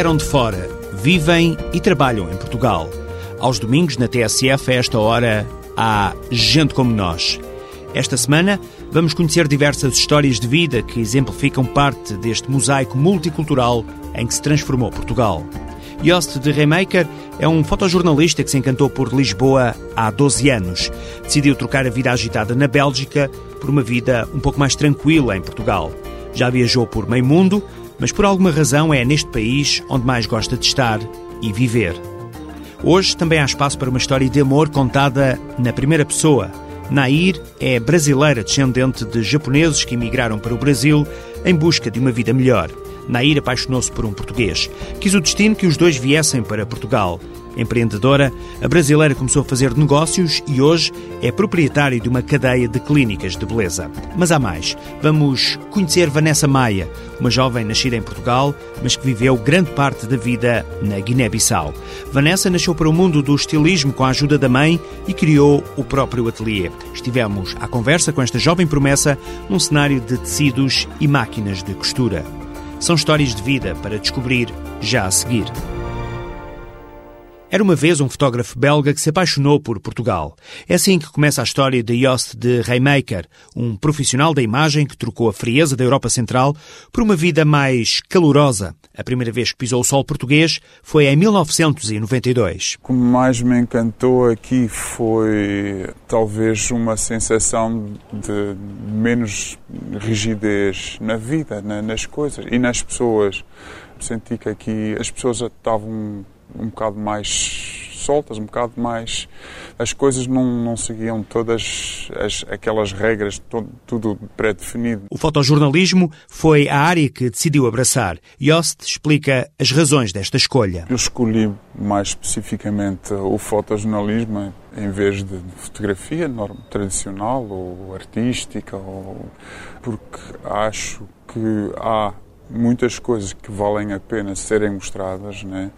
vieram de fora, vivem e trabalham em Portugal. Aos domingos, na TSF, a esta hora, há gente como nós. Esta semana, vamos conhecer diversas histórias de vida que exemplificam parte deste mosaico multicultural em que se transformou Portugal. Jost de Remaker é um fotojornalista que se encantou por Lisboa há 12 anos. Decidiu trocar a vida agitada na Bélgica por uma vida um pouco mais tranquila em Portugal. Já viajou por meio mundo, mas por alguma razão é neste país onde mais gosta de estar e viver. Hoje também há espaço para uma história de amor contada na primeira pessoa. Nair é brasileira descendente de japoneses que emigraram para o Brasil em busca de uma vida melhor. Nair apaixonou-se por um português. Quis o destino que os dois viessem para Portugal. Empreendedora, a brasileira começou a fazer negócios e hoje é proprietária de uma cadeia de clínicas de beleza. Mas há mais. Vamos conhecer Vanessa Maia, uma jovem nascida em Portugal, mas que viveu grande parte da vida na Guiné-Bissau. Vanessa nasceu para o mundo do estilismo com a ajuda da mãe e criou o próprio ateliê. Estivemos à conversa com esta jovem promessa num cenário de tecidos e máquinas de costura. São histórias de vida para descobrir já a seguir. Era uma vez um fotógrafo belga que se apaixonou por Portugal. É assim que começa a história de Jost de Reymaker, um profissional da imagem que trocou a frieza da Europa Central por uma vida mais calorosa. A primeira vez que pisou o sol português foi em 1992. O que mais me encantou aqui foi talvez uma sensação de menos rigidez na vida, nas coisas e nas pessoas. Senti que aqui as pessoas estavam um bocado mais soltas, um bocado mais. As coisas não, não seguiam todas as, aquelas regras, todo, tudo pré-definido. O fotojornalismo foi a área que decidiu abraçar. Yost explica as razões desta escolha. Eu escolhi mais especificamente o fotojornalismo em vez de fotografia norma, tradicional ou artística, ou... porque acho que há muitas coisas que valem a pena serem mostradas, né?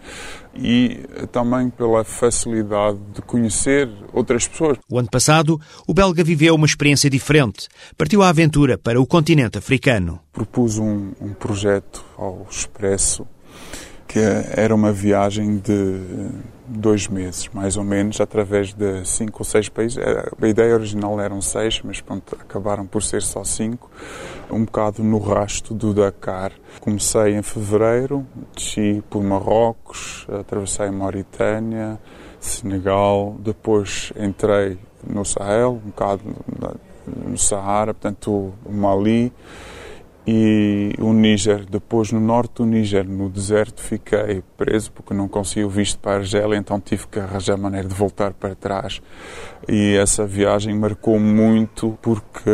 e também pela facilidade de conhecer outras pessoas. O ano passado, o belga viveu uma experiência diferente. Partiu à aventura para o continente africano. Propus um, um projeto ao Expresso que era uma viagem de dois meses, mais ou menos, através de cinco ou seis países. A ideia original eram seis, mas pronto, acabaram por ser só cinco. Um bocado no rasto do Dakar. Comecei em fevereiro, desci por Marrocos, atravessei Mauritânia, Senegal, depois entrei no Sahel, um bocado no Sahara, portanto, Mali e o Níger, depois no norte do Níger, no deserto, fiquei preso porque não consegui o visto para a Argélia, então tive que arranjar maneira de voltar para trás. E essa viagem marcou muito porque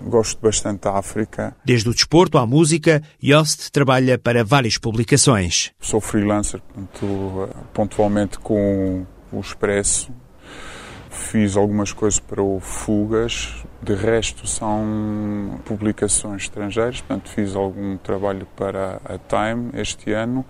gosto bastante da África. Desde o desporto à música, Yost trabalha para várias publicações. Sou freelancer, portanto, pontualmente com o Expresso. Fiz algumas coisas para o Fugas, de resto, são publicações estrangeiras, portanto, fiz algum trabalho para a Time este ano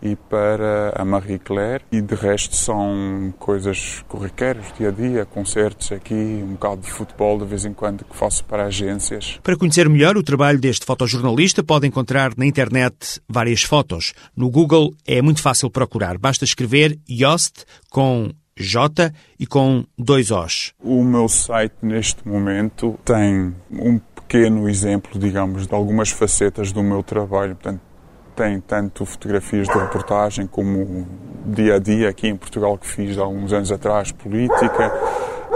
e para a Marie Claire, e de resto são coisas corriqueiras, dia a dia, concertos aqui, um bocado de futebol de vez em quando que faço para agências. Para conhecer melhor o trabalho deste fotojornalista, pode encontrar na internet várias fotos. No Google é muito fácil procurar, basta escrever Yost com J e com dois Os. O meu site neste momento tem um pequeno exemplo, digamos, de algumas facetas do meu trabalho. Portanto, tem tanto fotografias de reportagem como dia a dia aqui em Portugal que fiz há alguns anos atrás, política,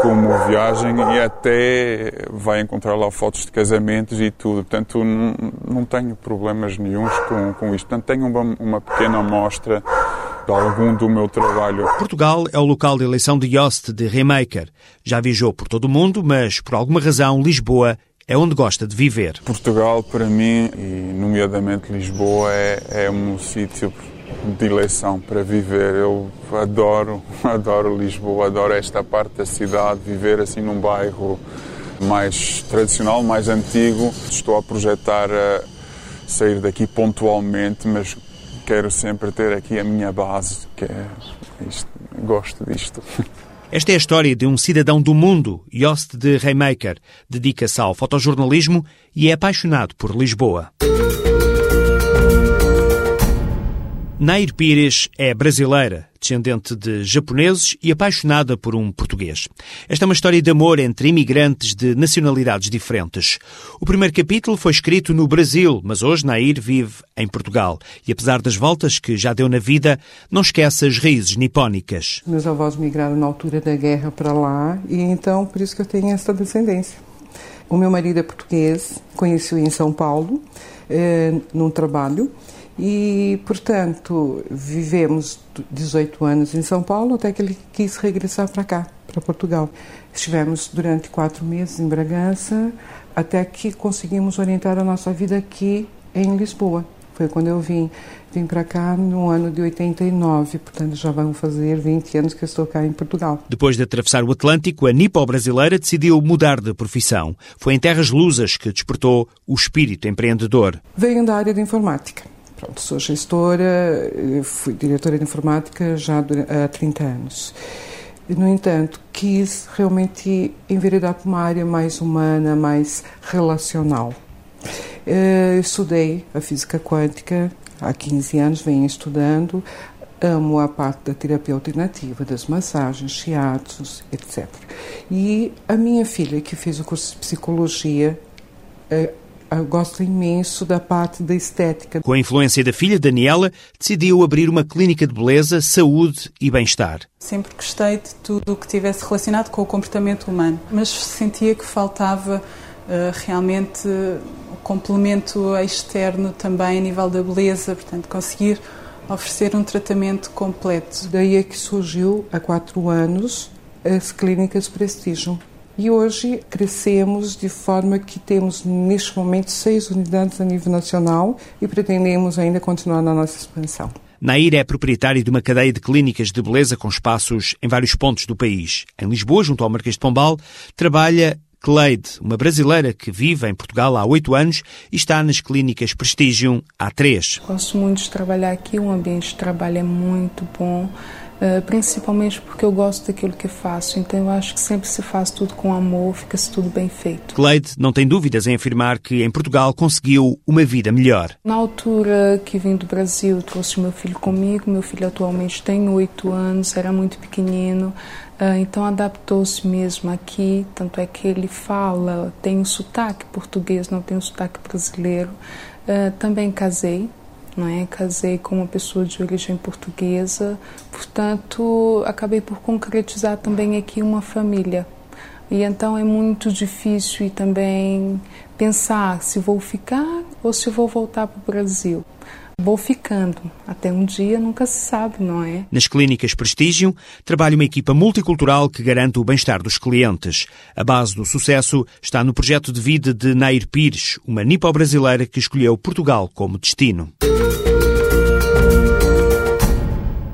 como viagem e até vai encontrar lá fotos de casamentos e tudo. Portanto, não, não tenho problemas nenhums com, com isto. Portanto, tenho uma, uma pequena amostra de algum do meu trabalho. Portugal é o local de eleição de Yost de Remaker. Já viajou por todo o mundo, mas por alguma razão Lisboa é onde gosta de viver. Portugal, para mim, e nomeadamente Lisboa, é, é um sítio de eleição para viver. Eu adoro, adoro Lisboa, adoro esta parte da cidade, viver assim num bairro mais tradicional, mais antigo. Estou a projetar a sair daqui pontualmente, mas quero sempre ter aqui a minha base, que é isto, gosto disto. Esta é a história de um cidadão do mundo, Jost de Remaker. Dedica-se ao fotojornalismo e é apaixonado por Lisboa. Nair Pires é brasileira, descendente de japoneses e apaixonada por um português. Esta é uma história de amor entre imigrantes de nacionalidades diferentes. O primeiro capítulo foi escrito no Brasil, mas hoje Nair vive em Portugal. E apesar das voltas que já deu na vida, não esquece as raízes nipónicas. Meus avós migraram na altura da guerra para lá e então por isso que eu tenho essa descendência. O meu marido é português, conheci-o em São Paulo, eh, num trabalho. E, portanto, vivemos 18 anos em São Paulo até que ele quis regressar para cá, para Portugal. Estivemos durante quatro meses em Bragança até que conseguimos orientar a nossa vida aqui em Lisboa. Foi quando eu vim, vim para cá no ano de 89, portanto já vão fazer 20 anos que estou cá em Portugal. Depois de atravessar o Atlântico, a nipo-brasileira decidiu mudar de profissão. Foi em terras lusas que despertou o espírito empreendedor. Venho da área de informática. Pronto, sou gestora, fui diretora de informática já há 30 anos. No entanto, quis realmente enveredar para uma área mais humana, mais relacional. Eu estudei a física quântica há 15 anos, venho estudando. Amo a parte da terapia alternativa, das massagens, shiatos, etc. E a minha filha, que fez o curso de psicologia, eh, eu gosto imenso da parte da estética. Com a influência da filha, Daniela, decidiu abrir uma clínica de beleza, saúde e bem-estar. Sempre gostei de tudo o que tivesse relacionado com o comportamento humano, mas sentia que faltava uh, realmente o complemento externo também a nível da beleza, portanto, conseguir oferecer um tratamento completo. Daí é que surgiu, há quatro anos, as clínicas Prestígio e hoje crescemos de forma que temos, neste momento, seis unidades a nível nacional e pretendemos ainda continuar na nossa expansão. Nair é proprietário de uma cadeia de clínicas de beleza com espaços em vários pontos do país. Em Lisboa, junto ao Marquês de Pombal, trabalha Cleide, uma brasileira que vive em Portugal há oito anos e está nas clínicas Prestigium há três. Gosto muito de trabalhar aqui, o ambiente de trabalho é muito bom. Eh, principalmente porque eu gosto daquilo que faço. Então eu acho que sempre se faz tudo com amor, fica-se tudo bem feito. Cleide não tem dúvidas em afirmar que em Portugal conseguiu uma vida melhor. Na altura que vim do Brasil, trouxe meu filho comigo. Meu filho atualmente tem oito anos, era muito pequenino. Eh, então adaptou-se mesmo aqui, tanto é que ele fala, tem um sotaque português, não tem um sotaque brasileiro. Eh, também casei, não é? Casei com uma pessoa de origem portuguesa, portanto, acabei por concretizar também aqui uma família. E então é muito difícil também pensar se vou ficar ou se vou voltar para o Brasil. Vou ficando. Até um dia nunca se sabe, não é? Nas clínicas Prestígio, trabalha uma equipa multicultural que garante o bem-estar dos clientes. A base do sucesso está no projeto de vida de Nair Pires, uma nipo-brasileira que escolheu Portugal como destino.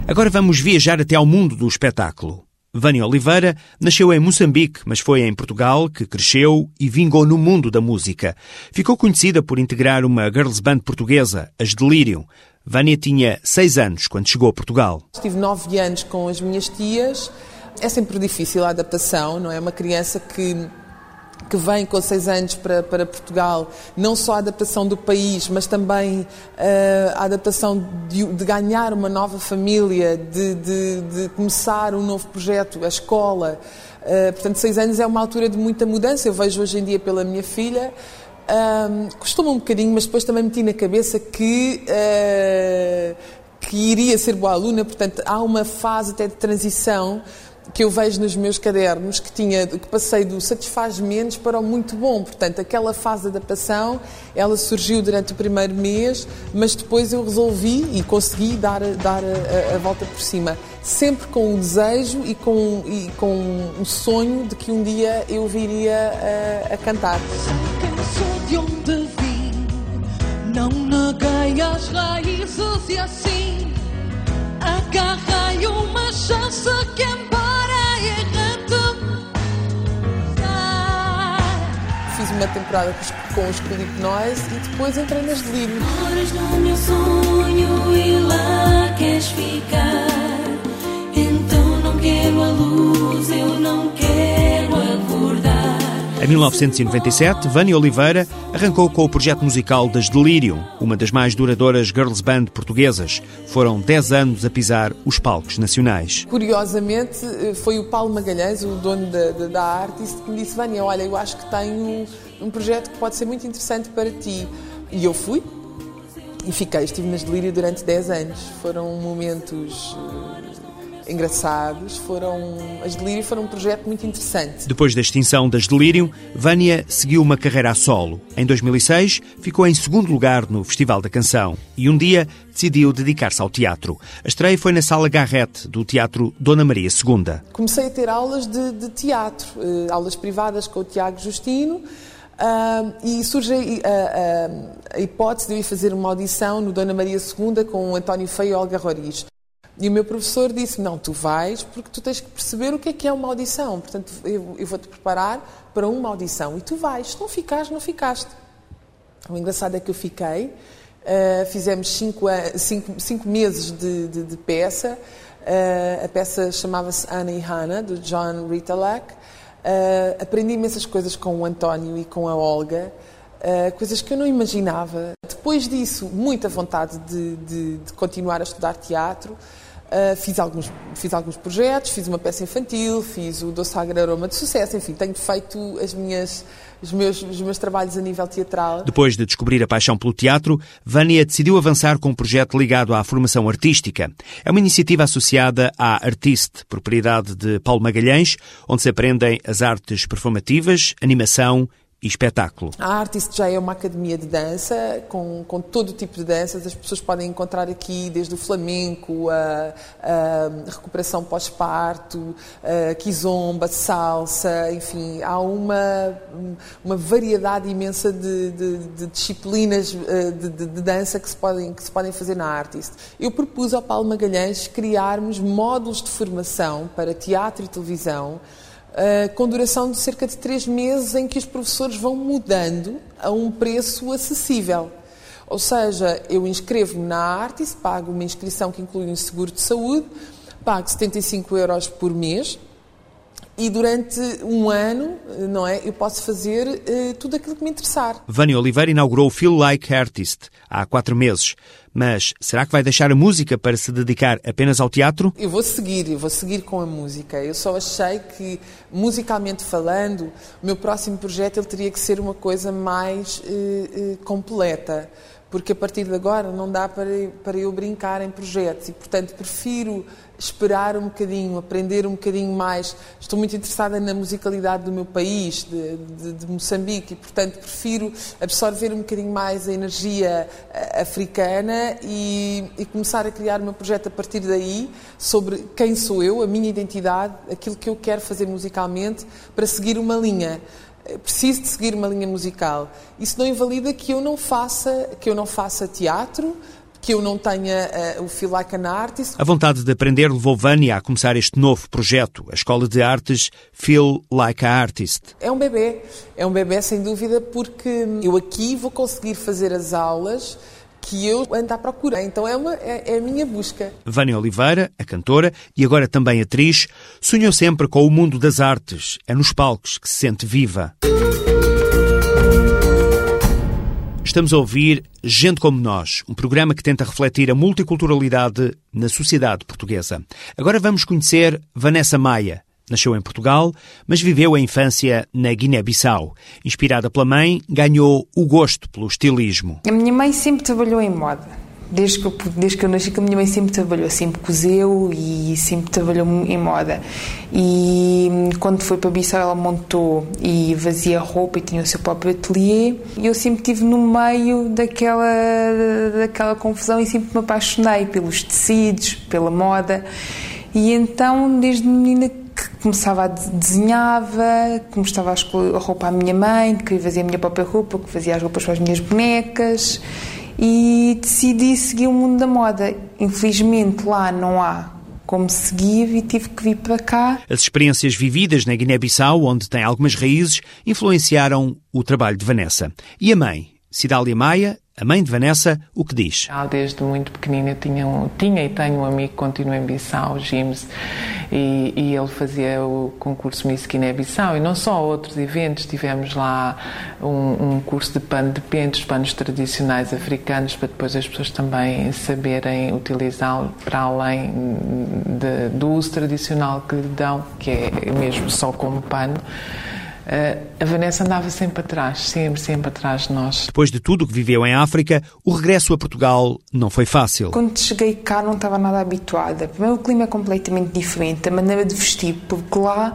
Agora vamos viajar até ao mundo do espetáculo. Vânia Oliveira nasceu em Moçambique, mas foi em Portugal que cresceu e vingou no mundo da música. Ficou conhecida por integrar uma girls band portuguesa, as Delirium. Vânia tinha seis anos quando chegou a Portugal. Estive nove anos com as minhas tias. É sempre difícil a adaptação, não é? Uma criança que que vem com seis anos para, para Portugal, não só a adaptação do país, mas também uh, a adaptação de, de, ganhar uma nova família, de, de, de, começar um novo projeto, a escola. Uh, portanto, seis anos é uma altura de muita mudança. Eu vejo hoje em dia pela minha filha. Uh, costuma um bocadinho, mas depois também meti na cabeça que uh, que iria ser boa aluna, portanto há uma fase até de transição que eu vejo nos meus cadernos que tinha que passei do satisfaz menos para o muito bom. Portanto, aquela fase de adaptação, ela surgiu durante o primeiro mês, mas depois eu resolvi e consegui dar, dar a, a volta por cima. Sempre com o desejo e com, e com o sonho de que um dia eu viria a, a cantar. Sei de onde vim, não neguei as raízes e assim agarrei uma chance que uma temporada com os Clip Noise e depois entrei nas Delírio. Moras no meu sonho e lá queres ficar. Então não quero a luz, eu não quero acordar. Em 1997, Vânia Oliveira arrancou com o projeto musical das Delirium, uma das mais duradouras girls band portuguesas. Foram 10 anos a pisar os palcos nacionais. Curiosamente, foi o Paulo Magalhães, o dono da, da, da que me disse: Vânia, olha, eu acho que tenho um projeto que pode ser muito interessante para ti. E eu fui, e fiquei, estive nas Delírio durante 10 anos. Foram momentos uh, engraçados, foram as Delírio foram um projeto muito interessante. Depois da extinção das Delírio, Vânia seguiu uma carreira a solo. Em 2006, ficou em segundo lugar no Festival da Canção e um dia decidiu dedicar-se ao teatro. A estreia foi na Sala Garrett, do Teatro Dona Maria II. Comecei a ter aulas de, de teatro, uh, aulas privadas com o Tiago Justino, Uh, e surge a, a, a, hipótese de eu ir fazer uma audição no Dona Maria II com o António Feio e Olga Roriz. E o meu professor disse: Não, tu vais porque tu tens que perceber o que é que é uma audição. Portanto, eu, eu vou-te preparar para uma audição e tu vais. Se não ficares, não ficaste. O engraçado é que eu fiquei. Uh, fizemos cinco, cinco, cinco meses de, de, de peça. Uh, a peça chamava-se Anna e Hannah, do John Ritalak. Uh, aprendi imensas coisas com o António e com a Olga, uh, coisas que eu não imaginava. Depois disso, muita vontade de, de, de continuar a estudar teatro. Uh, fiz, alguns, fiz alguns projetos, fiz uma peça infantil, fiz o Doce Agra Aroma de Sucesso, enfim, tenho feito as minhas, os, meus, os meus trabalhos a nível teatral. Depois de descobrir a paixão pelo teatro, Vânia decidiu avançar com um projeto ligado à formação artística. É uma iniciativa associada à Artiste, propriedade de Paulo Magalhães, onde se aprendem as artes performativas, animação e espetáculo. A Artist já é uma academia de dança, com, com todo tipo de danças. As pessoas podem encontrar aqui desde o flamenco, a, a recuperação pós-parto, a kizomba, salsa, enfim, há uma, uma variedade imensa de, de, de disciplinas eh, de, de, de, dança que se, podem, que se podem fazer na Artist. Eu propus ao Paulo Magalhães criarmos módulos de formação para teatro e televisão Uh, com duração de cerca de três meses, em que os professores vão mudando a um preço acessível. Ou seja, eu inscrevo-me na Artis, pago uma inscrição que inclui um seguro de saúde, pago 75 euros por mês e durante um ano, não é, eu posso fazer uh, tudo aquilo que me interessar. Vânia Oliveira inaugurou o Feel Like Artist há quatro meses. Mas será que vai deixar a música para se dedicar apenas ao teatro? Eu vou seguir, eu vou seguir com a música. Eu só achei que, musicalmente falando, o meu próximo projeto ele teria que ser uma coisa mais eh, eh, completa porque a partir de agora não dá para, para eu brincar em projetos e, portanto, prefiro esperar um bocadinho, aprender um bocadinho mais. Estou muito interessada na musicalidade do meu país, de, de, de Moçambique, e, portanto, prefiro absorver um bocadinho mais a energia eh, africana e, e começar a criar meu projeto a partir daí sobre quem sou eu, a minha identidade, aquilo que eu quero fazer musicalmente para seguir uma linha preciso de seguir uma linha musical. Isso não invalida que eu não faça, que eu não faça teatro, que eu não tenha uh, o Feel Like an Artist. A vontade de aprender levou Vânia a começar este novo projeto, a Escola de Artes Feel Like an Artist. É um bebê, é um bebê sem dúvida, porque eu aqui vou conseguir fazer as aulas que eu ando à procura. Então é, uma, é, é a minha busca. Vânia Oliveira, a cantora e agora também atriz, sonhou sempre com o mundo das artes. É nos palcos que se sente viva. Estamos a ouvir Gente Como Nós, um programa que tenta refletir a multiculturalidade na sociedade portuguesa. Agora vamos conhecer Vanessa Maia, Nasceu em Portugal, mas viveu a infância na Guiné-Bissau. Inspirada pela mãe, ganhou o gosto pelo estilismo. A minha mãe sempre trabalhou em moda. Desde que, eu, desde que eu nasci, a minha mãe sempre trabalhou, sempre cozeu e sempre trabalhou em moda. E hum, quando foi para Bissau, ela montou e fazia roupa e tinha o seu próprio ateliê. E eu sempre estive no meio daquela, daquela confusão e sempre me apaixonei pelos tecidos, pela moda. E então, desde menina começava a desenhava, começava a escolher a roupa à minha mãe, que fazia a minha própria roupa, que fazia as roupas para as minhas bonecas e decidi seguir o mundo da moda. Infelizmente lá não há como seguir e tive que vir para cá. As experiências vividas na Guiné-Bissau, onde tem algumas raízes, influenciaram o trabalho de Vanessa. E a mãe, Cidália Maia, A mãe de Vanessa, o que diz? Desde muito pequenina tinha, um, tinha e tenho um amigo que continua em Bissau, James, e, e, ele fazia o concurso Miss Guiné-Bissau e não só outros eventos. Tivemos lá um, um curso de pano de pentes, panos tradicionais africanos, para depois as pessoas também saberem utilizá-lo para além de, do uso tradicional que lhe dão, que é mesmo só como pano. Uh, a Vanessa andava sempre atrás, sempre, sempre atrás de nós. Depois de tudo o que viveu em África, o regresso a Portugal não foi fácil. Quando cheguei cá não estava nada habituada. Primeiro o clima é completamente diferente, a maneira de vestir, porque lá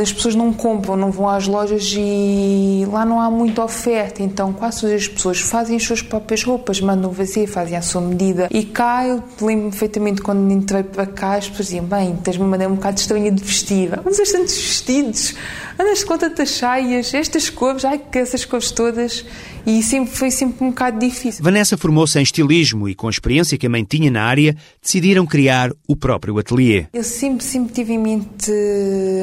as pessoas não compram, não vão às lojas e lá não há muita oferta, então quase as pessoas fazem as suas próprias roupas, mandam fazer, fazem à sua medida. E cá, eu lembro-me perfeitamente quando entrei para cá, as pessoas diziam: Bem, tens uma maneira um bocado estranha de vestir, usas tantos vestidos, andas com tantas saias, estas cores, ai que essas cores todas. E sempre foi sempre um bocado difícil. Vanessa formou-se em estilismo e, com a experiência que a mãe tinha na área, decidiram criar o próprio ateliê. Eu sempre, sempre tive em mente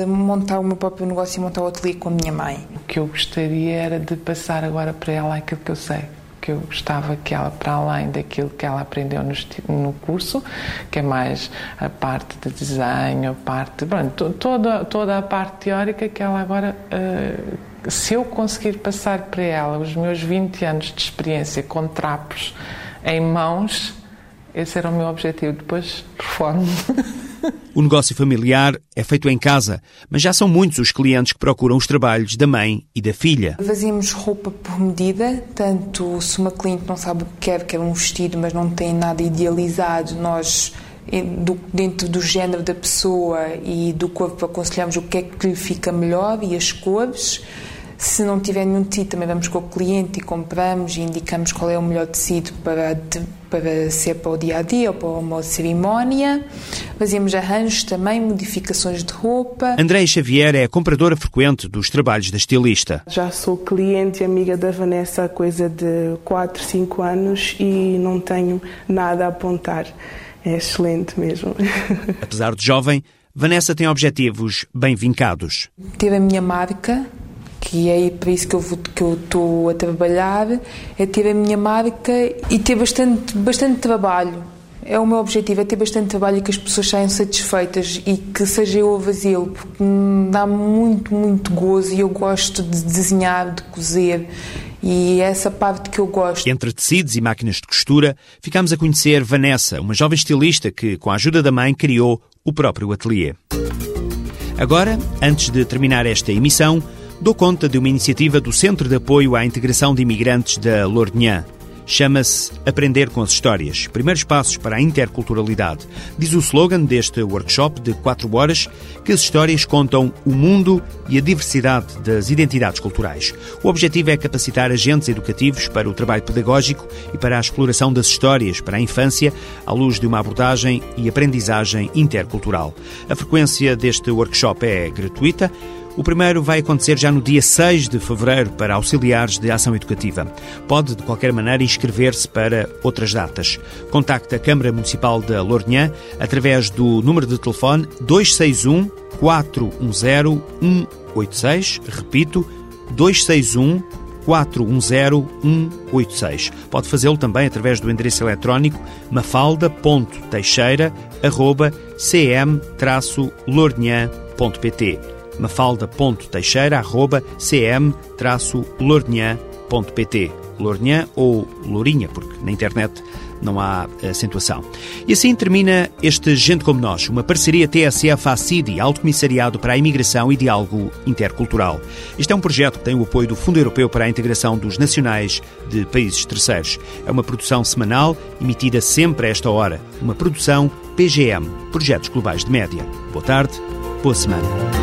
montar o meu próprio negócio e montar o ateliê com a minha mãe. O que eu gostaria era de passar agora para ela aquilo que eu sei que eu gostava que ela, para além daquilo que ela aprendeu no, no curso, que é mais a parte de desenho, a parte, pronto, toda, toda a parte teórica que ela agora, uh, se eu conseguir passar para ela os meus 20 anos de experiência com trapos em mãos, esse era o meu objetivo. Depois, reformo. O negócio familiar é feito em casa, mas já são muitos os clientes que procuram os trabalhos da mãe e da filha. Fazemos roupa por medida, tanto se uma cliente não sabe o que quer, quer um vestido, mas não tem nada idealizado, nós dentro do género da pessoa e do corpo aconselhamos o que é que lhe fica melhor e as cores. Se não tiver nenhum tecido, também vamos com o cliente e compramos e indicamos qual é o melhor tecido para, para ser para o dia a dia ou para uma cerimónia. Fazemos arranjos também, modificações de roupa. Andréia Xavier é a compradora frequente dos trabalhos da estilista. Já sou cliente e amiga da Vanessa há coisa de 4, 5 anos e não tenho nada a apontar. É excelente mesmo. Apesar de jovem, Vanessa tem objetivos bem vincados. Ter a minha marca, que é para isso que eu que eu estou a trabalhar, é ter a minha marca e ter bastante bastante trabalho. É o meu objetivo, é ter bastante trabalho e que as pessoas saiam satisfeitas e que seja eu a fazê-lo, porque me dá muito, muito gozo e eu gosto de desenhar, de cozer e é essa parte que eu gosto. Entre tecidos e máquinas de costura, ficamos a conhecer Vanessa, uma jovem estilista que, com a ajuda da mãe, criou o próprio ateliê. Agora, antes de terminar esta emissão, dou conta de uma iniciativa do Centro de Apoio à Integração de Imigrantes da Lourdinhan. Chama-se Aprender com as Histórias Primeiros Passos para a Interculturalidade. Diz o slogan deste workshop de 4 horas que as histórias contam o mundo e a diversidade das identidades culturais. O objetivo é capacitar agentes educativos para o trabalho pedagógico e para a exploração das histórias para a infância, à luz de uma abordagem e aprendizagem intercultural. A frequência deste workshop é gratuita. O primeiro vai acontecer já no dia 6 de fevereiro para auxiliares de ação educativa. Pode, de qualquer maneira, inscrever-se para outras datas. Contacte a Câmara Municipal da Lourinhã através do número de telefone 261 410 186. Repito, 261 410 186. Pode fazê-lo também através do endereço eletrónico mafalda.teixeira.cm-lournhan.pt mafalda.teixeira.cm-lournhan.pt Lournhan ou Lourinha, porque na internet não há acentuação. E assim termina este Gente Como Nós, uma parceria TSF-ACIDI, Alto Comissariado para a Imigração e Diálogo Intercultural. Este é um projeto que tem o apoio do Fundo Europeu para a Integração dos Nacionais de Países Terceiros. É uma produção semanal, emitida sempre a esta hora. Uma produção PGM, Projetos Globais de Média. Boa tarde, boa semana.